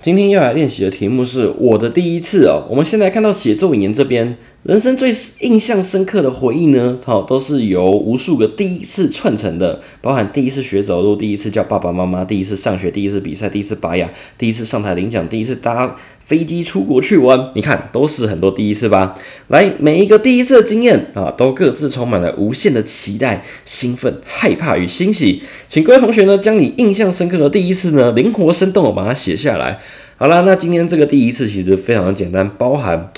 今天要来练习的题目是我的第一次哦。我们现在看到写作引言这边，人生最印象深刻的回忆呢，好，都是由无数个第一次串成的，包含第一次学走路，第一次叫爸爸妈妈，第一次上学，第一次比赛，第一次拔牙，第一次上台领奖，第一次搭飞机出国去玩。你看，都是很多第一次吧？来，每一个第一次的经验啊，都各自充满了无限的期待、兴奋、害怕与欣喜。请各位同学呢，将你印象深刻的第一次呢，灵活生动的把它写下来。好啦，那今天这个第一次其实非常的简单，包含，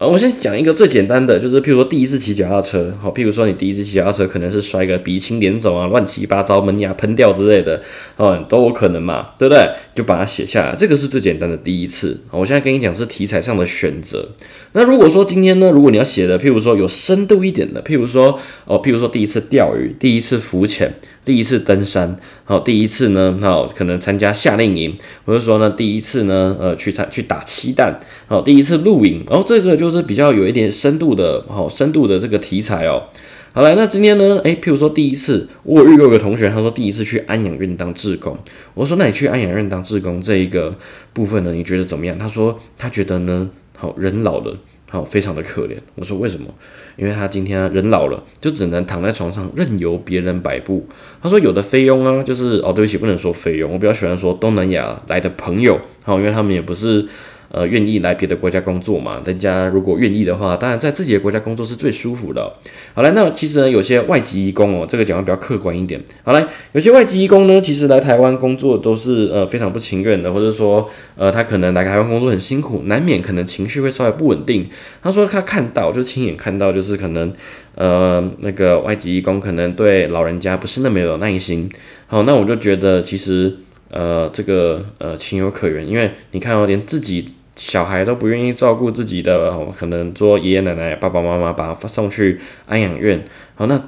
呃，我先讲一个最简单的，就是譬如说第一次骑脚踏车，好，譬如说你第一次骑脚踏车可能是摔个鼻青脸肿啊，乱七八糟，门牙喷掉之类的，哦，都有可能嘛，对不对？就把它写下来，这个是最简单的第一次。我现在跟你讲是题材上的选择。那如果说今天呢，如果你要写的，譬如说有深度一点的，譬如说哦，譬如说第一次钓鱼，第一次浮潜。第一次登山，好，第一次呢，好，可能参加夏令营，或者说呢，第一次呢，呃，去参去打气弹，好，第一次露营，然后这个就是比较有一点深度的，好，深度的这个题材哦。好来，那今天呢，诶，譬如说第一次，我遇过一个同学，他说第一次去安养院当志工，我说那你去安养院当志工这一个部分呢，你觉得怎么样？他说他觉得呢，好人老了。好，非常的可怜。我说为什么？因为他今天人老了，就只能躺在床上任由别人摆布。他说有的菲佣啊，就是哦，对不起，不能说菲佣，我比较喜欢说东南亚来的朋友。好，因为他们也不是。呃，愿意来别的国家工作嘛？人家如果愿意的话，当然在自己的国家工作是最舒服的。好了，那其实呢，有些外籍义工哦，这个讲的比较客观一点。好来，有些外籍义工呢，其实来台湾工作都是呃非常不情愿的，或者说呃他可能来台湾工作很辛苦，难免可能情绪会稍微不稳定。他说他看到就亲眼看到，就是可能呃那个外籍义工可能对老人家不是那么有耐心。好，那我就觉得其实呃这个呃情有可原，因为你看哦，连自己。小孩都不愿意照顾自己的，可能做爷爷奶奶、爸爸妈妈把他送去安养院。好，那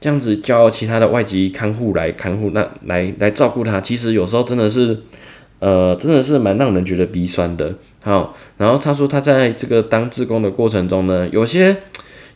这样子叫其他的外籍看护来看护，那来来照顾他，其实有时候真的是，呃，真的是蛮让人觉得鼻酸的。好，然后他说他在这个当志工的过程中呢，有些。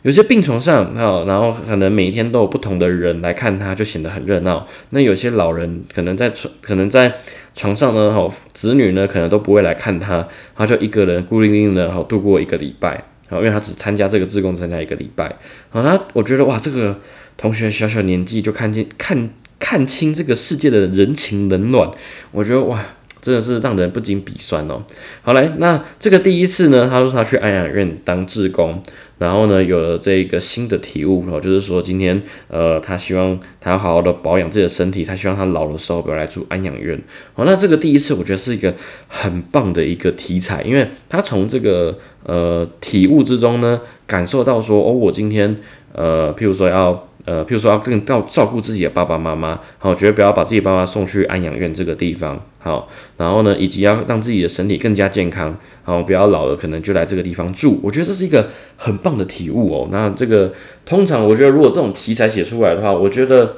有些病床上，哈，然后可能每一天都有不同的人来看他，就显得很热闹。那有些老人可能在床，可能在床上呢，哈，子女呢可能都不会来看他，他就一个人孤零零的，哈，度过一个礼拜，好，因为他只参加这个志工，参加一个礼拜，好，那我觉得哇，这个同学小小年纪就看见看看清这个世界的人情冷暖，我觉得哇。真的是让人不禁鼻酸哦。好来，那这个第一次呢，他说他去安养院当志工，然后呢有了这一个新的体悟哦，就是说今天呃他希望他要好好的保养自己的身体，他希望他老的时候不要来住安养院。好，那这个第一次我觉得是一个很棒的一个题材，因为他从这个呃体悟之中呢，感受到说哦，我今天呃譬如说要。呃，譬如说要更照照顾自己的爸爸妈妈，好，绝对不要把自己爸妈送去安养院这个地方，好，然后呢，以及要让自己的身体更加健康，好，不要老了可能就来这个地方住，我觉得这是一个很棒的体悟哦。那这个通常我觉得如果这种题材写出来的话，我觉得，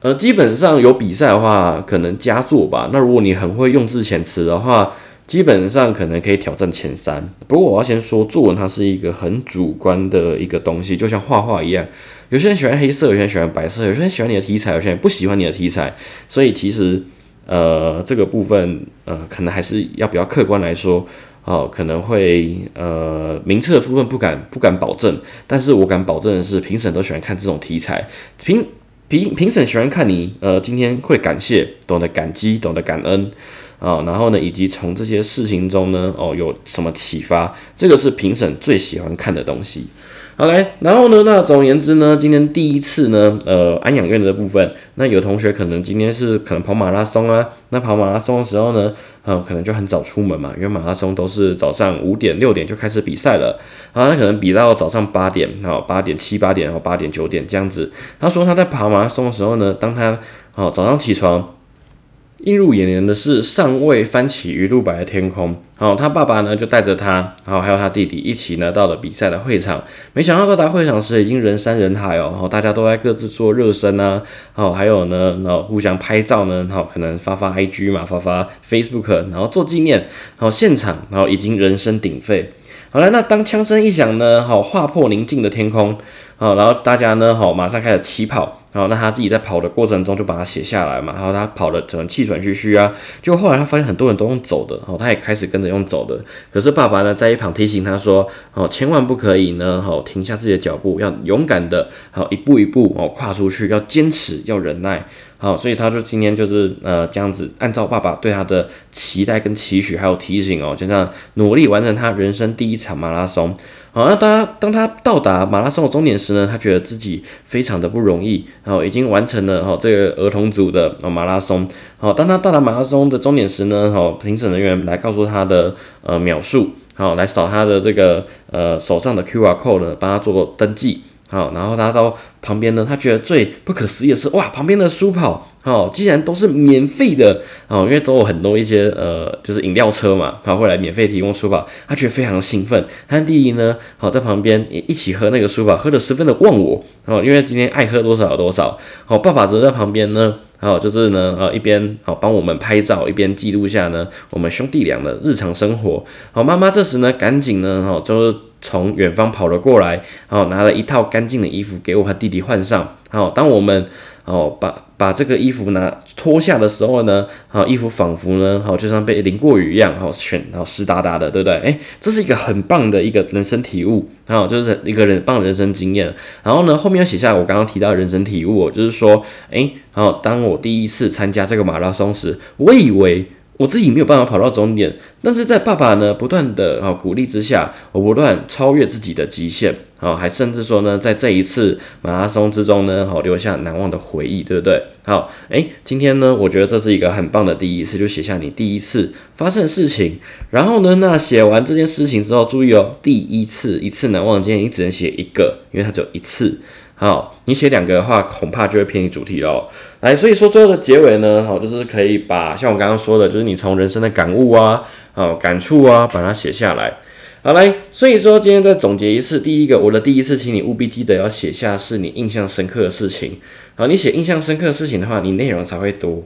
呃，基本上有比赛的话，可能佳作吧。那如果你很会用字遣词的话，基本上可能可以挑战前三。不过我要先说，作文它是一个很主观的一个东西，就像画画一样。有些人喜欢黑色，有些人喜欢白色，有些人喜欢你的题材，有些人不喜欢你的题材。所以其实，呃，这个部分，呃，可能还是要比较客观来说，哦，可能会，呃，名次的部分不敢不敢保证，但是我敢保证的是，评审都喜欢看这种题材。评评评审喜欢看你，呃，今天会感谢，懂得感激，懂得感恩，啊，然后呢，以及从这些事情中呢，哦，有什么启发，这个是评审最喜欢看的东西。好来，然后呢，那总而言之呢，今天第一次呢，呃，安养院的部分，那有同学可能今天是可能跑马拉松啊，那跑马拉松的时候呢，呃，可能就很早出门嘛，因为马拉松都是早上五点六点就开始比赛了，啊，那可能比到早上八点，然后，八点七八点，然后八点九点这样子。他说他在跑马拉松的时候呢，当他哦早上起床。映入眼帘的是尚未翻起鱼露白的天空。好，他爸爸呢就带着他，然后还有他弟弟一起呢到了比赛的会场。没想到到达会场时已经人山人海哦，然后大家都在各自做热身啊，好，还有呢，然后互相拍照呢，好，可能发发 IG 嘛，发发 Facebook，然后做纪念。好，现场然后已经人声鼎沸。好了，那当枪声一响呢，好，划破宁静的天空。好，然后大家呢，好，马上开始起跑。然后，那他自己在跑的过程中就把它写下来嘛。然后他跑的可能气喘吁吁啊，就后来他发现很多人都用走的，然后他也开始跟着用走的。可是爸爸呢，在一旁提醒他说：“哦，千万不可以呢，好停下自己的脚步，要勇敢的，好一步一步哦跨出去，要坚持，要忍耐。”好，所以他就今天就是呃这样子，按照爸爸对他的期待跟期许还有提醒哦，就这样努力完成他人生第一场马拉松。好，那当他当他到达马拉松的终点时呢，他觉得自己非常的不容易，然后已经完成了哈这个儿童组的马拉松。好，当他到达马拉松的终点时呢，好评审人员来告诉他的呃秒数，好来扫他的这个呃手上的 Q R code 呢，帮他做登记。好，然后他到旁边呢，他觉得最不可思议的是，哇，旁边的书跑。哦，既然都是免费的哦，因为都有很多一些呃，就是饮料车嘛，他会来免费提供书跑，他觉得非常兴奋。他弟弟呢，好在旁边一起喝那个书跑，喝得十分的忘我哦，因为今天爱喝多少有多少。好，爸爸则在旁边呢，好就是呢，呃一边好帮我们拍照，一边记录下呢我们兄弟俩的日常生活。好，妈妈这时呢，赶紧呢，哈就是从远方跑了过来，好拿了一套干净的衣服给我和弟弟换上。好，当我们。哦，把把这个衣服拿脱下的时候呢，好，衣服仿佛呢，好就像被淋过雨一样，好选，然后湿哒哒的，对不对？诶，这是一个很棒的一个人生体悟，好，就是一个人棒人生经验。然后呢，后面要写下我刚刚提到人生体悟，就是说，诶，好，当我第一次参加这个马拉松时，我以为。我自己没有办法跑到终点，但是在爸爸呢不断的啊鼓励之下，我不断超越自己的极限，好，还甚至说呢，在这一次马拉松之中呢，好留下难忘的回忆，对不对？好，诶，今天呢，我觉得这是一个很棒的第一次，就写下你第一次发生的事情。然后呢，那写完这件事情之后，注意哦，第一次一次难忘今天，你只能写一个，因为它只有一次。好，你写两个的话，恐怕就会偏离主题喽。来，所以说最后的结尾呢，好，就是可以把像我刚刚说的，就是你从人生的感悟啊，哦感触啊，把它写下来。好，来，所以说今天再总结一次，第一个，我的第一次，请你务必记得要写下是你印象深刻的事情。好，你写印象深刻的事情的话，你内容才会多，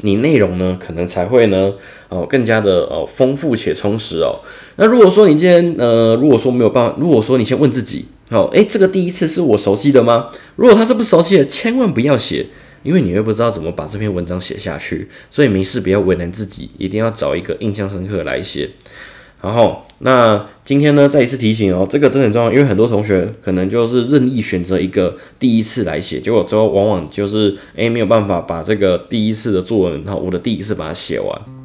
你内容呢，可能才会呢，哦，更加的哦丰富且充实哦。那如果说你今天呃，如果说没有办法，如果说你先问自己。好，诶，这个第一次是我熟悉的吗？如果他是不熟悉的，千万不要写，因为你又不知道怎么把这篇文章写下去，所以没事不要为难自己，一定要找一个印象深刻来写。然后，那今天呢，再一次提醒哦，这个真的很重要，因为很多同学可能就是任意选择一个第一次来写，结果最后往往就是诶没有办法把这个第一次的作文，然后我的第一次把它写完。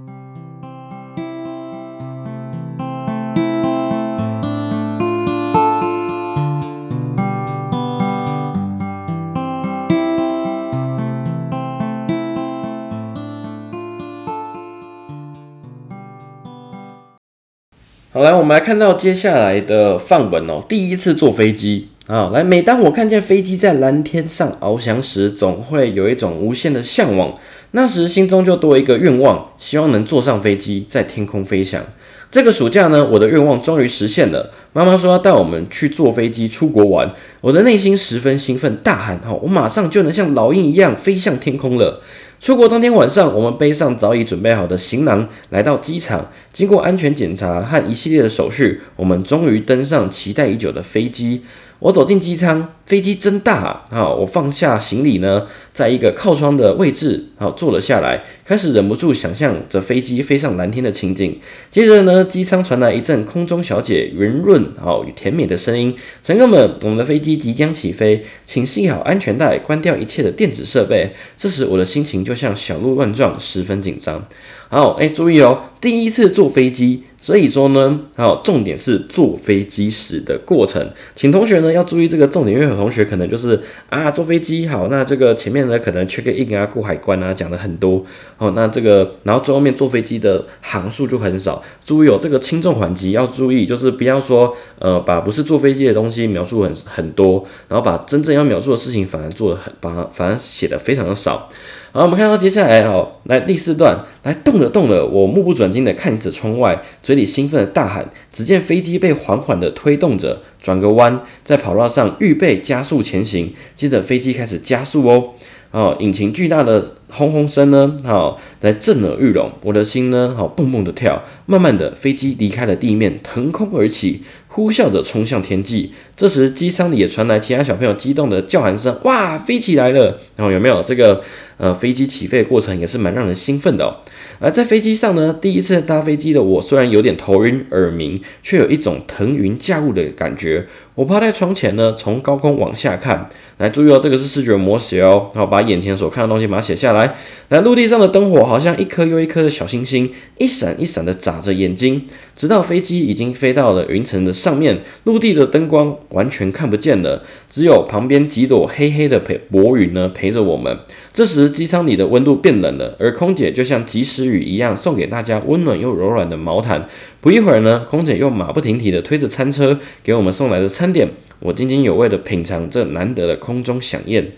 好，来，我们来看到接下来的范文哦。第一次坐飞机啊，来，每当我看见飞机在蓝天上翱翔时，总会有一种无限的向往。那时心中就多一个愿望，希望能坐上飞机，在天空飞翔。这个暑假呢，我的愿望终于实现了。妈妈说要带我们去坐飞机出国玩，我的内心十分兴奋，大喊：哈，我马上就能像老鹰一样飞向天空了。出国当天晚上，我们背上早已准备好的行囊，来到机场。经过安全检查和一系列的手续，我们终于登上期待已久的飞机。我走进机舱，飞机真大啊！我放下行李呢，在一个靠窗的位置，好坐了下来，开始忍不住想象着飞机飞上蓝天的情景。接着呢，机舱传来一阵空中小姐圆润、好与甜美的声音：“乘客们，我们的飞机即将起飞，请系好安全带，关掉一切的电子设备。”这时，我的心情就像小鹿乱撞，十分紧张。好，哎，注意哦，第一次坐飞机。所以说呢，还有，重点是坐飞机时的过程，请同学呢要注意这个重点，因为有同学可能就是啊，坐飞机好，那这个前面呢可能 check in 啊，过海关啊，讲的很多。哦，那这个然后最后面坐飞机的行数就很少，注意哦，这个轻重缓急要注意，就是不要说呃把不是坐飞机的东西描述很很多，然后把真正要描述的事情反而做的很，把反而写的非常的少。好，我们看到接下来哦，来第四段，来动了动了，我目不转睛的看着窗外，嘴里兴奋的大喊。只见飞机被缓缓的推动着，转个弯，在跑道上预备加速前行。接着飞机开始加速哦，哦，引擎巨大的轰轰声呢，好，来震耳欲聋。我的心呢，好蹦蹦的跳。慢慢的，飞机离开了地面，腾空而起。呼啸着冲向天际，这时机舱里也传来其他小朋友激动的叫喊声：“哇，飞起来了！”然后有没有这个呃飞机起飞的过程也是蛮让人兴奋的哦。而在飞机上呢，第一次搭飞机的我虽然有点头晕耳鸣，却有一种腾云驾雾的感觉。我趴在窗前呢，从高空往下看。来注意哦，这个是视觉模写哦。然后把眼前所看的东西把它写下来。来，陆地上的灯火好像一颗又一颗的小星星，一闪一闪的眨着眼睛。直到飞机已经飞到了云层的上面，陆地的灯光完全看不见了，只有旁边几朵黑黑的陪薄云呢陪着我们。这时机舱里的温度变冷了，而空姐就像及时雨一样送给大家温暖又柔软的毛毯。不一会儿呢，空姐又马不停蹄地推着餐车给我们送来的餐点。我津津有味地品尝这难得的空中飨宴。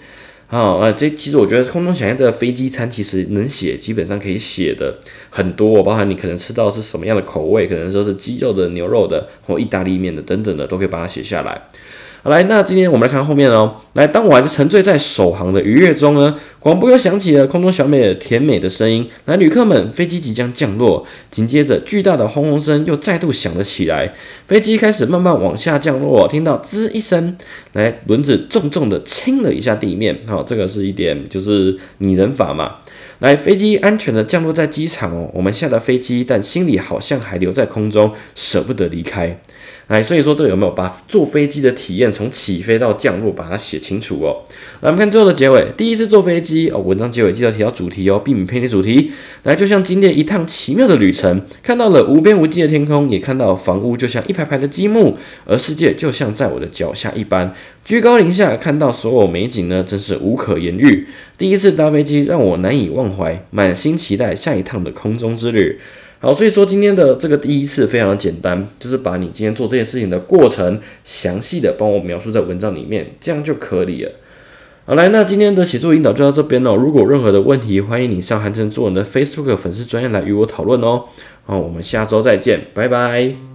好，啊，这其实我觉得空中响宴的飞机餐其实能写，基本上可以写的很多，包含你可能吃到是什么样的口味，可能说是鸡肉的、牛肉的或意大利面的等等的，都可以把它写下来。好，来，那今天我们来看后面哦。来，当我还是沉醉在首航的愉悦中呢，广播又响起了空中小美甜美的声音。来，旅客们，飞机即将降落。紧接着，巨大的轰轰声又再度响了起来，飞机开始慢慢往下降落。听到滋一声，来，轮子重重的亲了一下地面。好，这个是一点就是拟人法嘛。来，飞机安全的降落在机场哦。我们下了飞机，但心里好像还留在空中，舍不得离开。来，所以说这个有没有把坐飞机的体验从起飞到降落把它写清楚哦？来，我们看最后的结尾，第一次坐飞机哦，文章结尾记得提到主题哦，避免偏离主题。来，就像今天一趟奇妙的旅程，看到了无边无际的天空，也看到房屋就像一排排的积木，而世界就像在我的脚下一般，居高临下看到所有美景呢，真是无可言喻。第一次搭飞机让我难以忘怀，满心期待下一趟的空中之旅。好，所以说今天的这个第一次非常简单，就是把你今天做这件事情的过程详细的帮我描述在文章里面，这样就可以了。好，来，那今天的写作引导就到这边了。如果有任何的问题，欢迎你上韩城作文的 Facebook 粉丝专页来与我讨论哦。好，我们下周再见，拜拜。